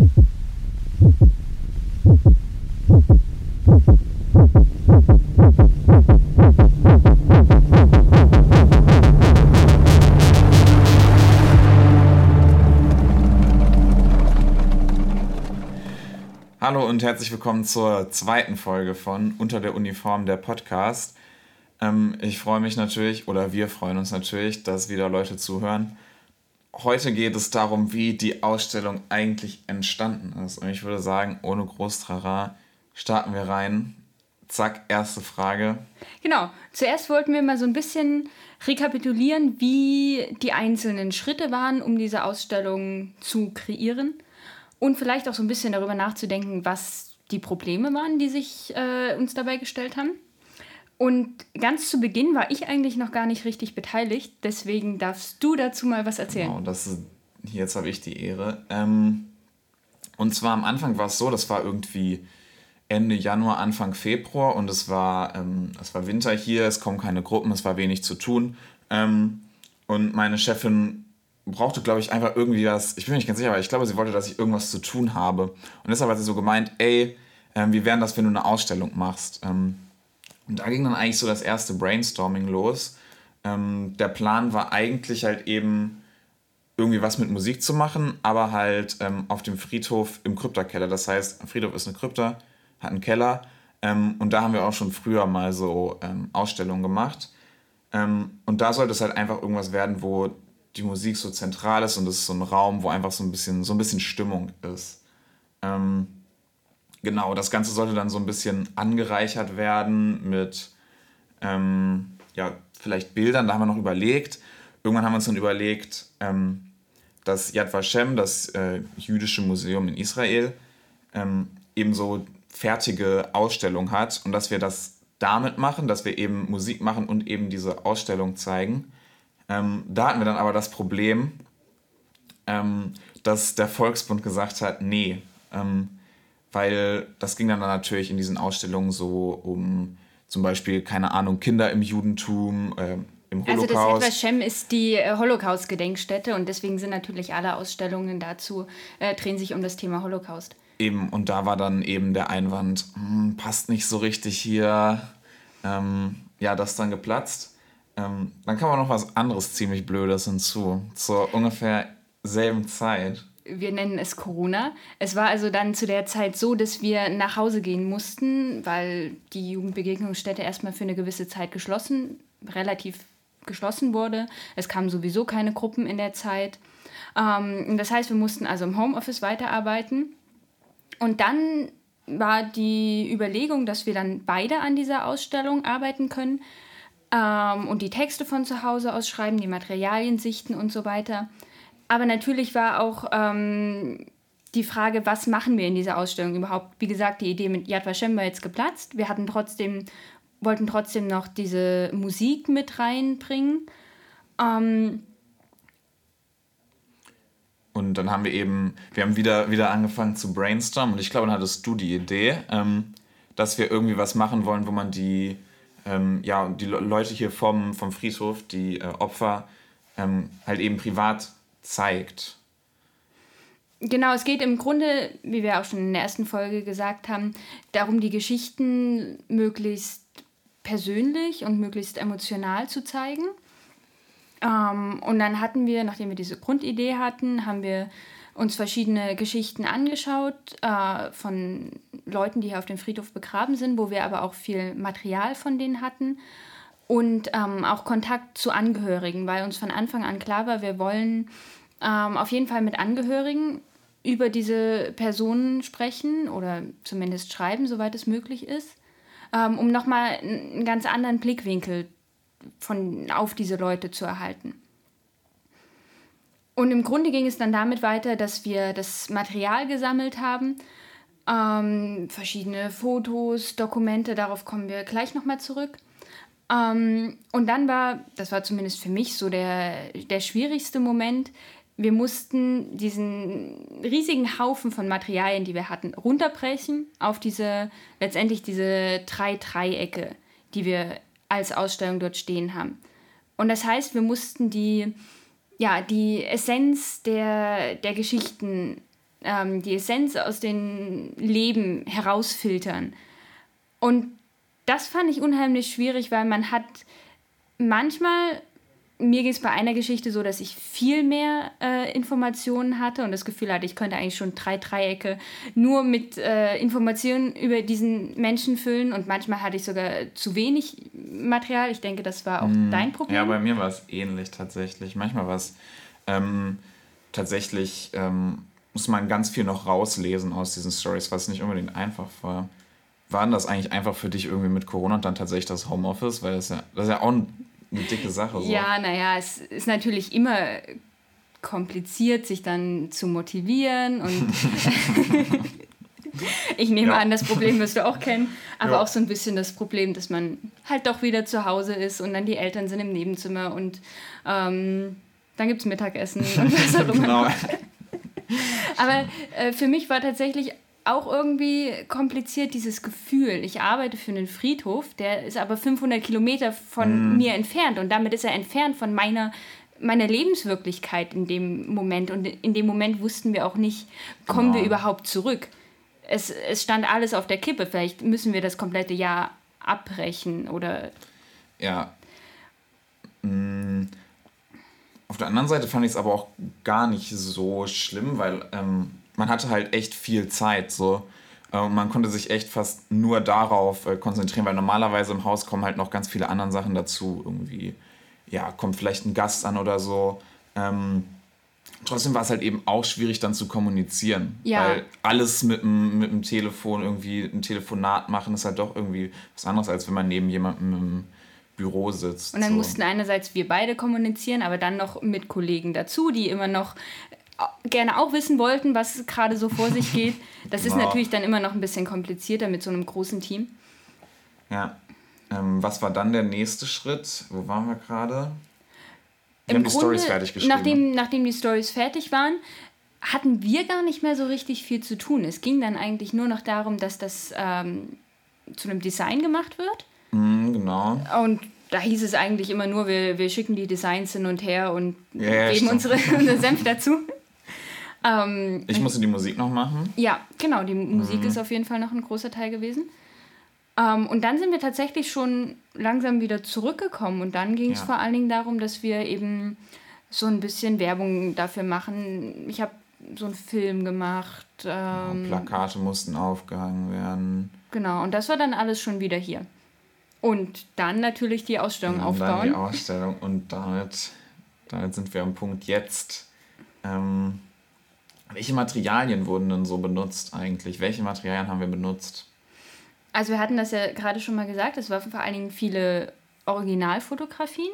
Hallo und herzlich willkommen zur zweiten Folge von Unter der Uniform der Podcast. Ähm, ich freue mich natürlich, oder wir freuen uns natürlich, dass wieder Leute zuhören. Heute geht es darum, wie die Ausstellung eigentlich entstanden ist. Und ich würde sagen, ohne Großtrara starten wir rein. Zack, erste Frage. Genau. Zuerst wollten wir mal so ein bisschen rekapitulieren, wie die einzelnen Schritte waren, um diese Ausstellung zu kreieren und vielleicht auch so ein bisschen darüber nachzudenken, was die Probleme waren, die sich äh, uns dabei gestellt haben. Und ganz zu Beginn war ich eigentlich noch gar nicht richtig beteiligt, deswegen darfst du dazu mal was erzählen. Genau, das ist, jetzt habe ich die Ehre. Ähm, und zwar am Anfang war es so, das war irgendwie Ende Januar, Anfang Februar und es war, ähm, es war Winter hier, es kommen keine Gruppen, es war wenig zu tun. Ähm, und meine Chefin brauchte, glaube ich, einfach irgendwie was, ich bin mir nicht ganz sicher, aber ich glaube, sie wollte, dass ich irgendwas zu tun habe. Und deshalb hat sie so gemeint, ey, äh, wie wäre das, wenn du eine Ausstellung machst? Ähm, und da ging dann eigentlich so das erste Brainstorming los. Ähm, der Plan war eigentlich halt eben irgendwie was mit Musik zu machen, aber halt ähm, auf dem Friedhof im Kryptakeller. Das heißt, Friedhof ist eine Krypta, hat einen Keller. Ähm, und da haben wir auch schon früher mal so ähm, Ausstellungen gemacht. Ähm, und da sollte es halt einfach irgendwas werden, wo die Musik so zentral ist und es ist so ein Raum, wo einfach so ein bisschen, so ein bisschen Stimmung ist. Ähm, genau, das Ganze sollte dann so ein bisschen angereichert werden mit ähm, ja, vielleicht Bildern. Da haben wir noch überlegt. Irgendwann haben wir uns dann überlegt, ähm, dass Yad Vashem, das äh, jüdische Museum in Israel, ähm, eben so fertige Ausstellung hat und dass wir das damit machen, dass wir eben Musik machen und eben diese Ausstellung zeigen. Ähm, da hatten wir dann aber das Problem, ähm, dass der Volksbund gesagt hat, nee, ähm, weil das ging dann, natürlich in diesen Ausstellungen so um zum Beispiel, keine Ahnung, Kinder im Judentum, äh, im Holocaust. Also das Yad Vashem ist die äh, Holocaust-Gedenkstätte und deswegen sind natürlich alle Ausstellungen dazu, äh, drehen sich um das Thema Holocaust. Eben, und da war dann eben der Einwand, hm, passt nicht so richtig hier. Ähm, ja, das dann geplatzt. Ähm, dann kam auch noch was anderes ziemlich Blödes hinzu. Zur ungefähr selben Zeit. Wir nennen es Corona. Es war also dann zu der Zeit so, dass wir nach Hause gehen mussten, weil die Jugendbegegnungsstätte erstmal für eine gewisse Zeit geschlossen, relativ geschlossen wurde. Es kamen sowieso keine Gruppen in der Zeit. Ähm, das heißt, wir mussten also im Homeoffice weiterarbeiten. Und dann war die Überlegung, dass wir dann beide an dieser Ausstellung arbeiten können ähm, und die Texte von zu Hause aus schreiben, die Materialien sichten und so weiter. Aber natürlich war auch ähm, die Frage, was machen wir in dieser Ausstellung überhaupt? Wie gesagt, die Idee mit Yad Vashem war jetzt geplatzt. Wir hatten trotzdem, wollten trotzdem noch diese Musik mit reinbringen. Ähm, und dann haben wir eben, wir haben wieder, wieder angefangen zu brainstormen und ich glaube, dann hattest du die Idee, ähm, dass wir irgendwie was machen wollen, wo man die ähm, ja, die Leute hier vom, vom Friedhof, die äh, Opfer, ähm, halt eben privat zeigt. Genau, es geht im Grunde, wie wir auch schon in der ersten Folge gesagt haben, darum, die Geschichten möglichst persönlich und möglichst emotional zu zeigen. Ähm, und dann hatten wir, nachdem wir diese Grundidee hatten, haben wir uns verschiedene Geschichten angeschaut äh, von Leuten, die hier auf dem Friedhof begraben sind, wo wir aber auch viel Material von denen hatten und ähm, auch Kontakt zu Angehörigen, weil uns von Anfang an klar war, wir wollen ähm, auf jeden Fall mit Angehörigen über diese Personen sprechen oder zumindest schreiben, soweit es möglich ist, ähm, um nochmal einen ganz anderen Blickwinkel von, auf diese Leute zu erhalten. Und im Grunde ging es dann damit weiter, dass wir das Material gesammelt haben, ähm, verschiedene Fotos, Dokumente, darauf kommen wir gleich nochmal zurück. Ähm, und dann war, das war zumindest für mich so der, der schwierigste Moment, wir mussten diesen riesigen Haufen von Materialien, die wir hatten, runterbrechen auf diese, letztendlich diese drei Dreiecke, die wir als Ausstellung dort stehen haben. Und das heißt, wir mussten die ja, die Essenz der, der Geschichten ähm, die Essenz aus den Leben herausfiltern. Und das fand ich unheimlich schwierig, weil man hat manchmal mir ging es bei einer Geschichte so, dass ich viel mehr äh, Informationen hatte und das Gefühl hatte, ich könnte eigentlich schon drei Dreiecke nur mit äh, Informationen über diesen Menschen füllen und manchmal hatte ich sogar zu wenig Material. Ich denke, das war auch mm, dein Problem. Ja, bei mir war es ähnlich tatsächlich. Manchmal war es ähm, tatsächlich, ähm, muss man ganz viel noch rauslesen aus diesen Stories, was nicht unbedingt einfach war. War das eigentlich einfach für dich irgendwie mit Corona und dann tatsächlich das Homeoffice? Weil das ja, das ist ja auch ein eine dicke Sache. So. Ja, naja, es ist natürlich immer kompliziert, sich dann zu motivieren und ich nehme ja. an, das Problem wirst du auch kennen, aber ja. auch so ein bisschen das Problem, dass man halt doch wieder zu Hause ist und dann die Eltern sind im Nebenzimmer und ähm, dann gibt es Mittagessen und was auch immer. genau. aber äh, für mich war tatsächlich auch irgendwie kompliziert, dieses Gefühl. Ich arbeite für einen Friedhof, der ist aber 500 Kilometer von mm. mir entfernt und damit ist er entfernt von meiner, meiner Lebenswirklichkeit in dem Moment. Und in dem Moment wussten wir auch nicht, kommen genau. wir überhaupt zurück. Es, es stand alles auf der Kippe. Vielleicht müssen wir das komplette Jahr abbrechen oder. Ja. Mm. Auf der anderen Seite fand ich es aber auch gar nicht so schlimm, weil ähm, man hatte halt echt viel Zeit so. Äh, und man konnte sich echt fast nur darauf äh, konzentrieren, weil normalerweise im Haus kommen halt noch ganz viele andere Sachen dazu. Irgendwie, ja, kommt vielleicht ein Gast an oder so. Ähm, trotzdem war es halt eben auch schwierig dann zu kommunizieren. Ja. Weil alles mit dem, mit dem Telefon irgendwie ein Telefonat machen ist halt doch irgendwie was anderes, als wenn man neben jemandem im Büro sitzt. Und dann so. mussten einerseits wir beide kommunizieren, aber dann noch mit Kollegen dazu, die immer noch gerne auch wissen wollten, was gerade so vor sich geht. Das ist wow. natürlich dann immer noch ein bisschen komplizierter mit so einem großen Team. Ja. Ähm, was war dann der nächste Schritt? Wo waren wir gerade? Wir haben die Stories fertig geschrieben. Nachdem, nachdem die Stories fertig waren, hatten wir gar nicht mehr so richtig viel zu tun. Es ging dann eigentlich nur noch darum, dass das ähm, zu einem Design gemacht wird. Mm, genau. Und da hieß es eigentlich immer nur, wir, wir schicken die Designs hin und her und ja, geben unsere, unsere Senf dazu. Ähm, ich musste die Musik noch machen. Ja, genau, die Musik mhm. ist auf jeden Fall noch ein großer Teil gewesen. Ähm, und dann sind wir tatsächlich schon langsam wieder zurückgekommen und dann ging es ja. vor allen Dingen darum, dass wir eben so ein bisschen Werbung dafür machen. Ich habe so einen Film gemacht. Ähm, Plakate mussten aufgehangen werden. Genau, und das war dann alles schon wieder hier. Und dann natürlich die Ausstellung und aufbauen. Dann die Ausstellung und damit, damit sind wir am Punkt jetzt. Ähm, welche Materialien wurden denn so benutzt eigentlich? Welche Materialien haben wir benutzt? Also wir hatten das ja gerade schon mal gesagt, es waren vor allen Dingen viele Originalfotografien,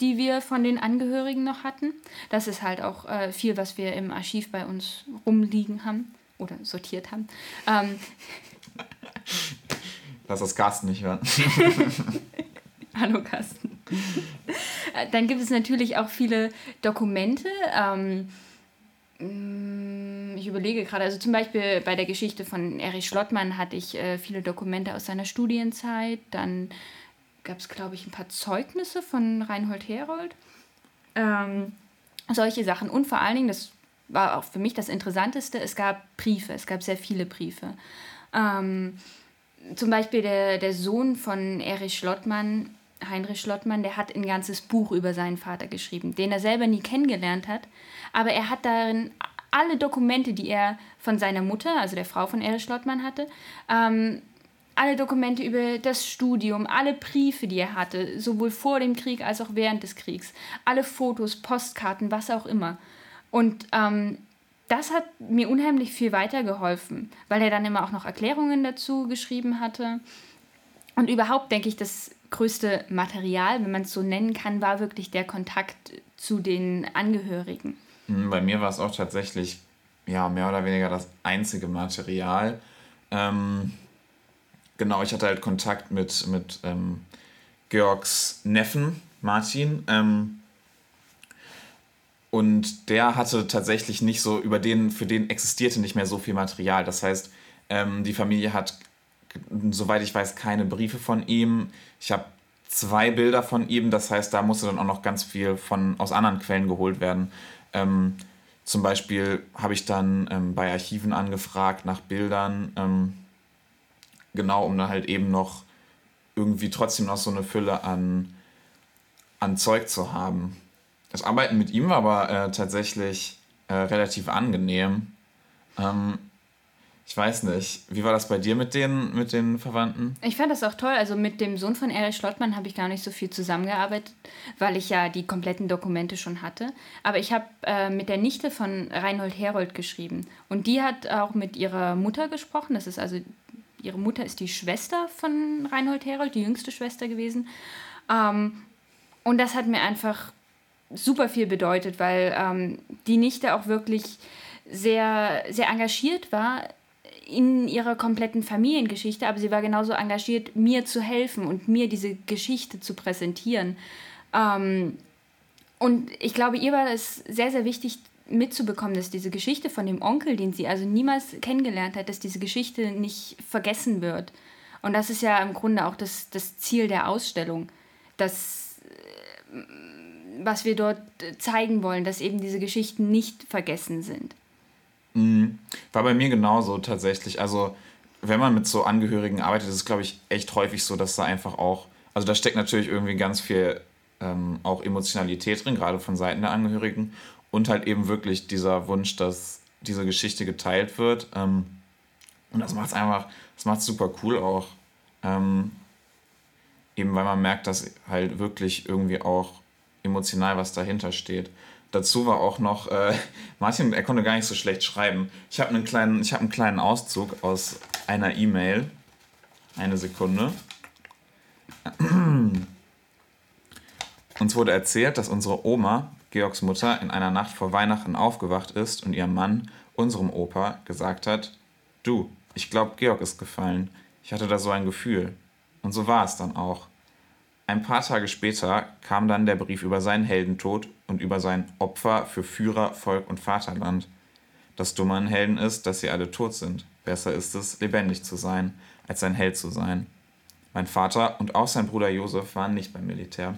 die wir von den Angehörigen noch hatten. Das ist halt auch äh, viel, was wir im Archiv bei uns rumliegen haben oder sortiert haben. Ähm, Lass das Carsten nicht hören. Hallo Carsten. Äh, dann gibt es natürlich auch viele Dokumente. Ähm, ich überlege gerade, also zum Beispiel bei der Geschichte von Erich Schlottmann hatte ich äh, viele Dokumente aus seiner Studienzeit. Dann gab es, glaube ich, ein paar Zeugnisse von Reinhold Herold. Ähm, solche Sachen. Und vor allen Dingen, das war auch für mich das Interessanteste, es gab Briefe, es gab sehr viele Briefe. Ähm, zum Beispiel der, der Sohn von Erich Schlottmann, Heinrich Schlottmann, der hat ein ganzes Buch über seinen Vater geschrieben, den er selber nie kennengelernt hat aber er hat darin alle Dokumente, die er von seiner Mutter, also der Frau von Erich Schlottmann hatte, ähm, alle Dokumente über das Studium, alle Briefe, die er hatte, sowohl vor dem Krieg als auch während des Kriegs, alle Fotos, Postkarten, was auch immer. Und ähm, das hat mir unheimlich viel weitergeholfen, weil er dann immer auch noch Erklärungen dazu geschrieben hatte. Und überhaupt denke ich, das größte Material, wenn man es so nennen kann, war wirklich der Kontakt zu den Angehörigen. Hm, bei mir war es auch tatsächlich ja, mehr oder weniger das einzige Material. Ähm, genau, ich hatte halt Kontakt mit, mit ähm, Georgs Neffen, Martin. Ähm, und der hatte tatsächlich nicht so, über den, für den existierte nicht mehr so viel Material. Das heißt, ähm, die Familie hat, soweit ich weiß, keine Briefe von ihm. Ich habe zwei Bilder von ihm, das heißt, da musste dann auch noch ganz viel von, aus anderen Quellen geholt werden. Ähm, zum Beispiel habe ich dann ähm, bei Archiven angefragt nach Bildern, ähm, genau, um dann halt eben noch irgendwie trotzdem noch so eine Fülle an, an Zeug zu haben. Das Arbeiten mit ihm war aber äh, tatsächlich äh, relativ angenehm. Ähm, ich weiß nicht. Wie war das bei dir mit den, mit den Verwandten? Ich fand das auch toll. Also mit dem Sohn von Erich Schlottmann habe ich gar nicht so viel zusammengearbeitet, weil ich ja die kompletten Dokumente schon hatte. Aber ich habe äh, mit der Nichte von Reinhold Herold geschrieben. Und die hat auch mit ihrer Mutter gesprochen. Das ist also, ihre Mutter ist die Schwester von Reinhold Herold, die jüngste Schwester gewesen. Ähm, und das hat mir einfach super viel bedeutet, weil ähm, die Nichte auch wirklich sehr, sehr engagiert war in ihrer kompletten Familiengeschichte, aber sie war genauso engagiert, mir zu helfen und mir diese Geschichte zu präsentieren. Ähm, und ich glaube, ihr war es sehr, sehr wichtig mitzubekommen, dass diese Geschichte von dem Onkel, den sie also niemals kennengelernt hat, dass diese Geschichte nicht vergessen wird. Und das ist ja im Grunde auch das, das Ziel der Ausstellung, dass, äh, was wir dort zeigen wollen, dass eben diese Geschichten nicht vergessen sind. Mhm. War bei mir genauso tatsächlich. Also, wenn man mit so Angehörigen arbeitet, ist es, glaube ich, echt häufig so, dass da einfach auch, also da steckt natürlich irgendwie ganz viel ähm, auch Emotionalität drin, gerade von Seiten der Angehörigen. Und halt eben wirklich dieser Wunsch, dass diese Geschichte geteilt wird. Ähm, und das macht es einfach, das macht es super cool auch. Ähm, eben weil man merkt, dass halt wirklich irgendwie auch emotional was dahinter steht. Dazu war auch noch, äh, Martin, er konnte gar nicht so schlecht schreiben. Ich habe einen, kleinen, hab einen kleinen Auszug aus einer E-Mail. Eine Sekunde. Uns wurde erzählt, dass unsere Oma, Georgs Mutter, in einer Nacht vor Weihnachten aufgewacht ist und ihr Mann, unserem Opa, gesagt hat, du, ich glaube, Georg ist gefallen. Ich hatte da so ein Gefühl. Und so war es dann auch. Ein paar Tage später kam dann der Brief über seinen Heldentod und über sein Opfer für Führer, Volk und Vaterland. Das Dumme an Helden ist, dass sie alle tot sind. Besser ist es, lebendig zu sein, als ein Held zu sein. Mein Vater und auch sein Bruder Josef waren nicht beim Militär.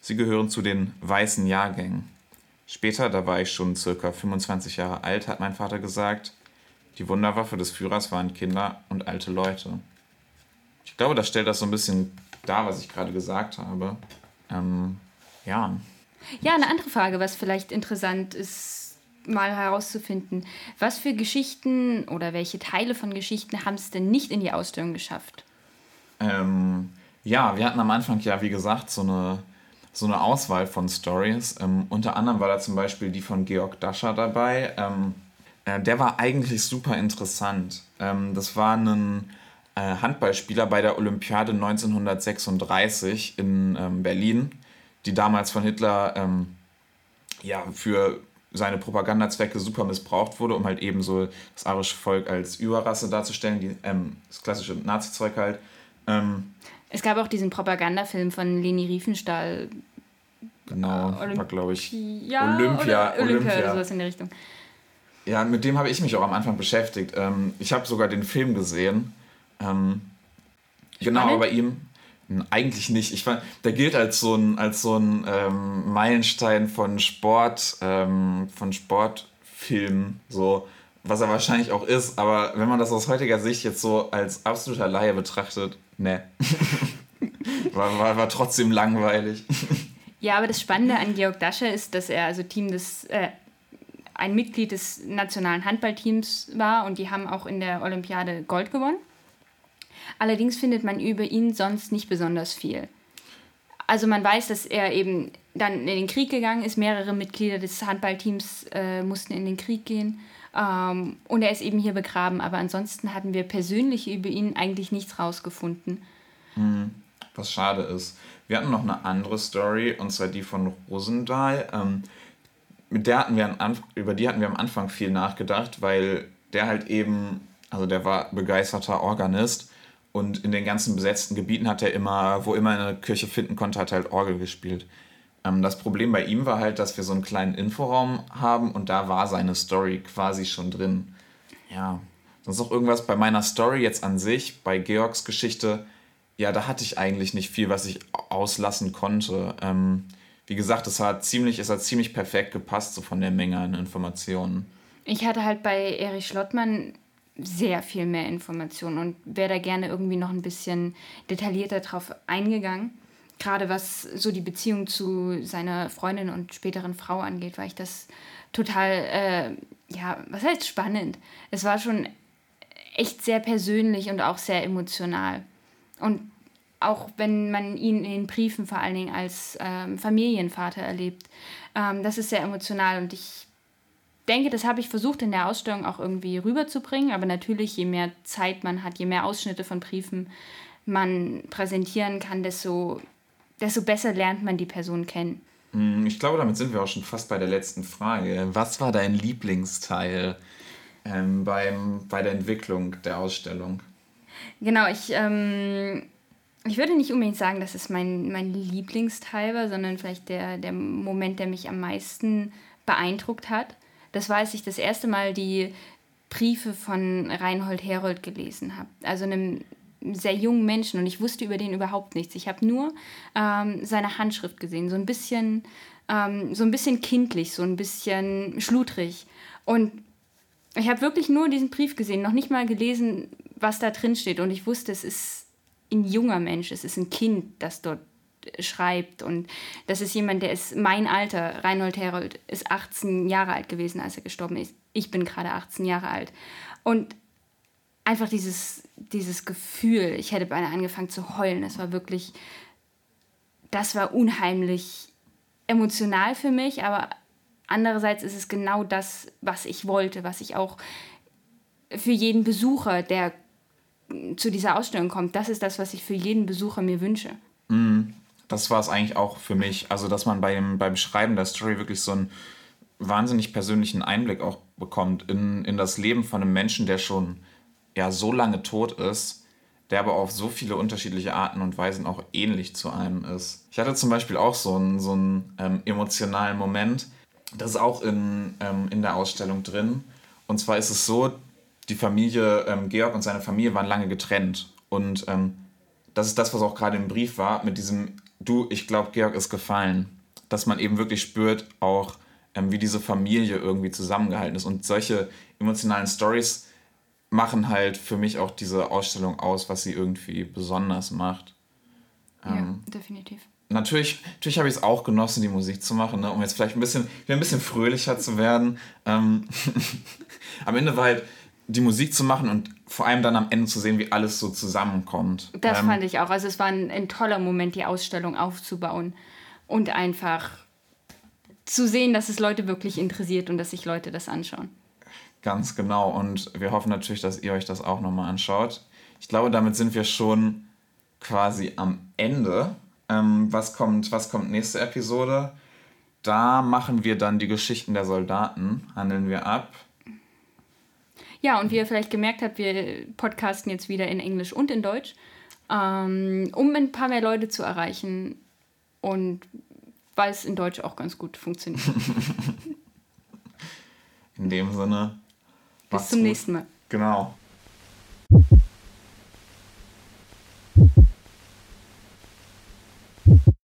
Sie gehören zu den weißen Jahrgängen. Später, da war ich schon circa 25 Jahre alt, hat mein Vater gesagt, die Wunderwaffe des Führers waren Kinder und alte Leute. Ich glaube, das stellt das so ein bisschen da, was ich gerade gesagt habe. Ähm, ja. Ja, eine andere Frage, was vielleicht interessant ist, mal herauszufinden. Was für Geschichten oder welche Teile von Geschichten haben es denn nicht in die Ausstellung geschafft? Ähm, ja, wir hatten am Anfang ja, wie gesagt, so eine, so eine Auswahl von Stories. Ähm, unter anderem war da zum Beispiel die von Georg Dascher dabei. Ähm, äh, der war eigentlich super interessant. Ähm, das war ein Handballspieler bei der Olympiade 1936 in ähm, Berlin, die damals von Hitler ähm, ja, für seine Propagandazwecke super missbraucht wurde, um halt eben so das arische Volk als Überrasse darzustellen, die, ähm, das klassische Nazi-Zeug halt. Ähm, es gab auch diesen Propagandafilm von Leni Riefenstahl. Genau, Olymp war glaube ich ja, Olympia, oder Olympia, Olympia oder sowas in der Richtung. Ja, mit dem habe ich mich auch am Anfang beschäftigt. Ähm, ich habe sogar den Film gesehen ähm, genau, aber bei ihm eigentlich nicht. Ich fand, der gilt als so ein, als so ein ähm, Meilenstein von Sport, ähm, von Sportfilmen, so, was er wahrscheinlich auch ist, aber wenn man das aus heutiger Sicht jetzt so als absoluter Laie betrachtet, ne. war, war, war trotzdem langweilig. Ja, aber das Spannende an Georg Dasche ist, dass er also Team des, äh, ein Mitglied des nationalen Handballteams war und die haben auch in der Olympiade Gold gewonnen. Allerdings findet man über ihn sonst nicht besonders viel. Also man weiß, dass er eben dann in den Krieg gegangen ist. Mehrere Mitglieder des Handballteams äh, mussten in den Krieg gehen. Ähm, und er ist eben hier begraben. Aber ansonsten hatten wir persönlich über ihn eigentlich nichts rausgefunden. Hm, was schade ist. Wir hatten noch eine andere Story, und zwar die von Rosendahl. Ähm, mit der hatten wir an, über die hatten wir am Anfang viel nachgedacht, weil der halt eben, also der war begeisterter Organist und in den ganzen besetzten Gebieten hat er immer, wo immer er eine Kirche finden konnte, hat er halt Orgel gespielt. Ähm, das Problem bei ihm war halt, dass wir so einen kleinen Inforaum haben und da war seine Story quasi schon drin. Ja, sonst noch irgendwas bei meiner Story jetzt an sich, bei Georgs Geschichte. Ja, da hatte ich eigentlich nicht viel, was ich auslassen konnte. Ähm, wie gesagt, es hat ziemlich, es hat ziemlich perfekt gepasst, so von der Menge an Informationen. Ich hatte halt bei Erich Schlottmann sehr viel mehr Informationen und wäre da gerne irgendwie noch ein bisschen detaillierter drauf eingegangen. Gerade was so die Beziehung zu seiner Freundin und späteren Frau angeht, weil ich das total, äh, ja, was heißt spannend? Es war schon echt sehr persönlich und auch sehr emotional. Und auch wenn man ihn in den Briefen vor allen Dingen als ähm, Familienvater erlebt, ähm, das ist sehr emotional und ich denke, das habe ich versucht in der Ausstellung auch irgendwie rüberzubringen, aber natürlich, je mehr Zeit man hat, je mehr Ausschnitte von Briefen man präsentieren kann, desto, desto besser lernt man die Person kennen. Hm, ich glaube, damit sind wir auch schon fast bei der letzten Frage. Was war dein Lieblingsteil ähm, beim, bei der Entwicklung der Ausstellung? Genau, ich, ähm, ich würde nicht unbedingt sagen, dass es mein, mein Lieblingsteil war, sondern vielleicht der, der Moment, der mich am meisten beeindruckt hat. Das war, als ich das erste Mal die Briefe von Reinhold Herold gelesen habe. Also einem sehr jungen Menschen und ich wusste über den überhaupt nichts. Ich habe nur ähm, seine Handschrift gesehen, so ein bisschen, ähm, so ein bisschen kindlich, so ein bisschen schludrig. Und ich habe wirklich nur diesen Brief gesehen, noch nicht mal gelesen, was da drin steht. Und ich wusste, es ist ein junger Mensch, es ist ein Kind, das dort schreibt. Und das ist jemand, der ist mein Alter. Reinhold Herold ist 18 Jahre alt gewesen, als er gestorben ist. Ich bin gerade 18 Jahre alt. Und einfach dieses, dieses Gefühl, ich hätte beinahe angefangen zu heulen. Es war wirklich, das war unheimlich emotional für mich, aber andererseits ist es genau das, was ich wollte, was ich auch für jeden Besucher, der zu dieser Ausstellung kommt, das ist das, was ich für jeden Besucher mir wünsche. Mm, das war es eigentlich auch für mich. Also, dass man beim, beim Schreiben der Story wirklich so einen wahnsinnig persönlichen Einblick auch bekommt in, in das Leben von einem Menschen, der schon ja so lange tot ist, der aber auf so viele unterschiedliche Arten und Weisen auch ähnlich zu einem ist. Ich hatte zum Beispiel auch so einen, so einen ähm, emotionalen Moment, das ist auch in, ähm, in der Ausstellung drin. Und zwar ist es so, die Familie, ähm, Georg und seine Familie waren lange getrennt. Und ähm, das ist das, was auch gerade im Brief war, mit diesem, du, ich glaube, Georg ist gefallen. Dass man eben wirklich spürt, auch ähm, wie diese Familie irgendwie zusammengehalten ist. Und solche emotionalen Stories machen halt für mich auch diese Ausstellung aus, was sie irgendwie besonders macht. ja, ähm, definitiv natürlich, natürlich habe ich es auch genossen, die Musik zu machen, ne, um jetzt vielleicht ein bisschen, ein bisschen fröhlicher zu werden. Ähm, am Ende war halt die Musik zu machen und vor allem dann am Ende zu sehen, wie alles so zusammenkommt. Das ähm, fand ich auch. Also es war ein, ein toller Moment, die Ausstellung aufzubauen und einfach zu sehen, dass es Leute wirklich interessiert und dass sich Leute das anschauen. Ganz genau. Und wir hoffen natürlich, dass ihr euch das auch nochmal anschaut. Ich glaube, damit sind wir schon quasi am Ende. Ähm, was, kommt, was kommt nächste Episode? Da machen wir dann die Geschichten der Soldaten, handeln wir ab. Ja, und wie ihr vielleicht gemerkt habt, wir podcasten jetzt wieder in Englisch und in Deutsch, ähm, um ein paar mehr Leute zu erreichen und weil es in Deutsch auch ganz gut funktioniert. in dem Sinne. Bis zum gut. nächsten Mal. Genau.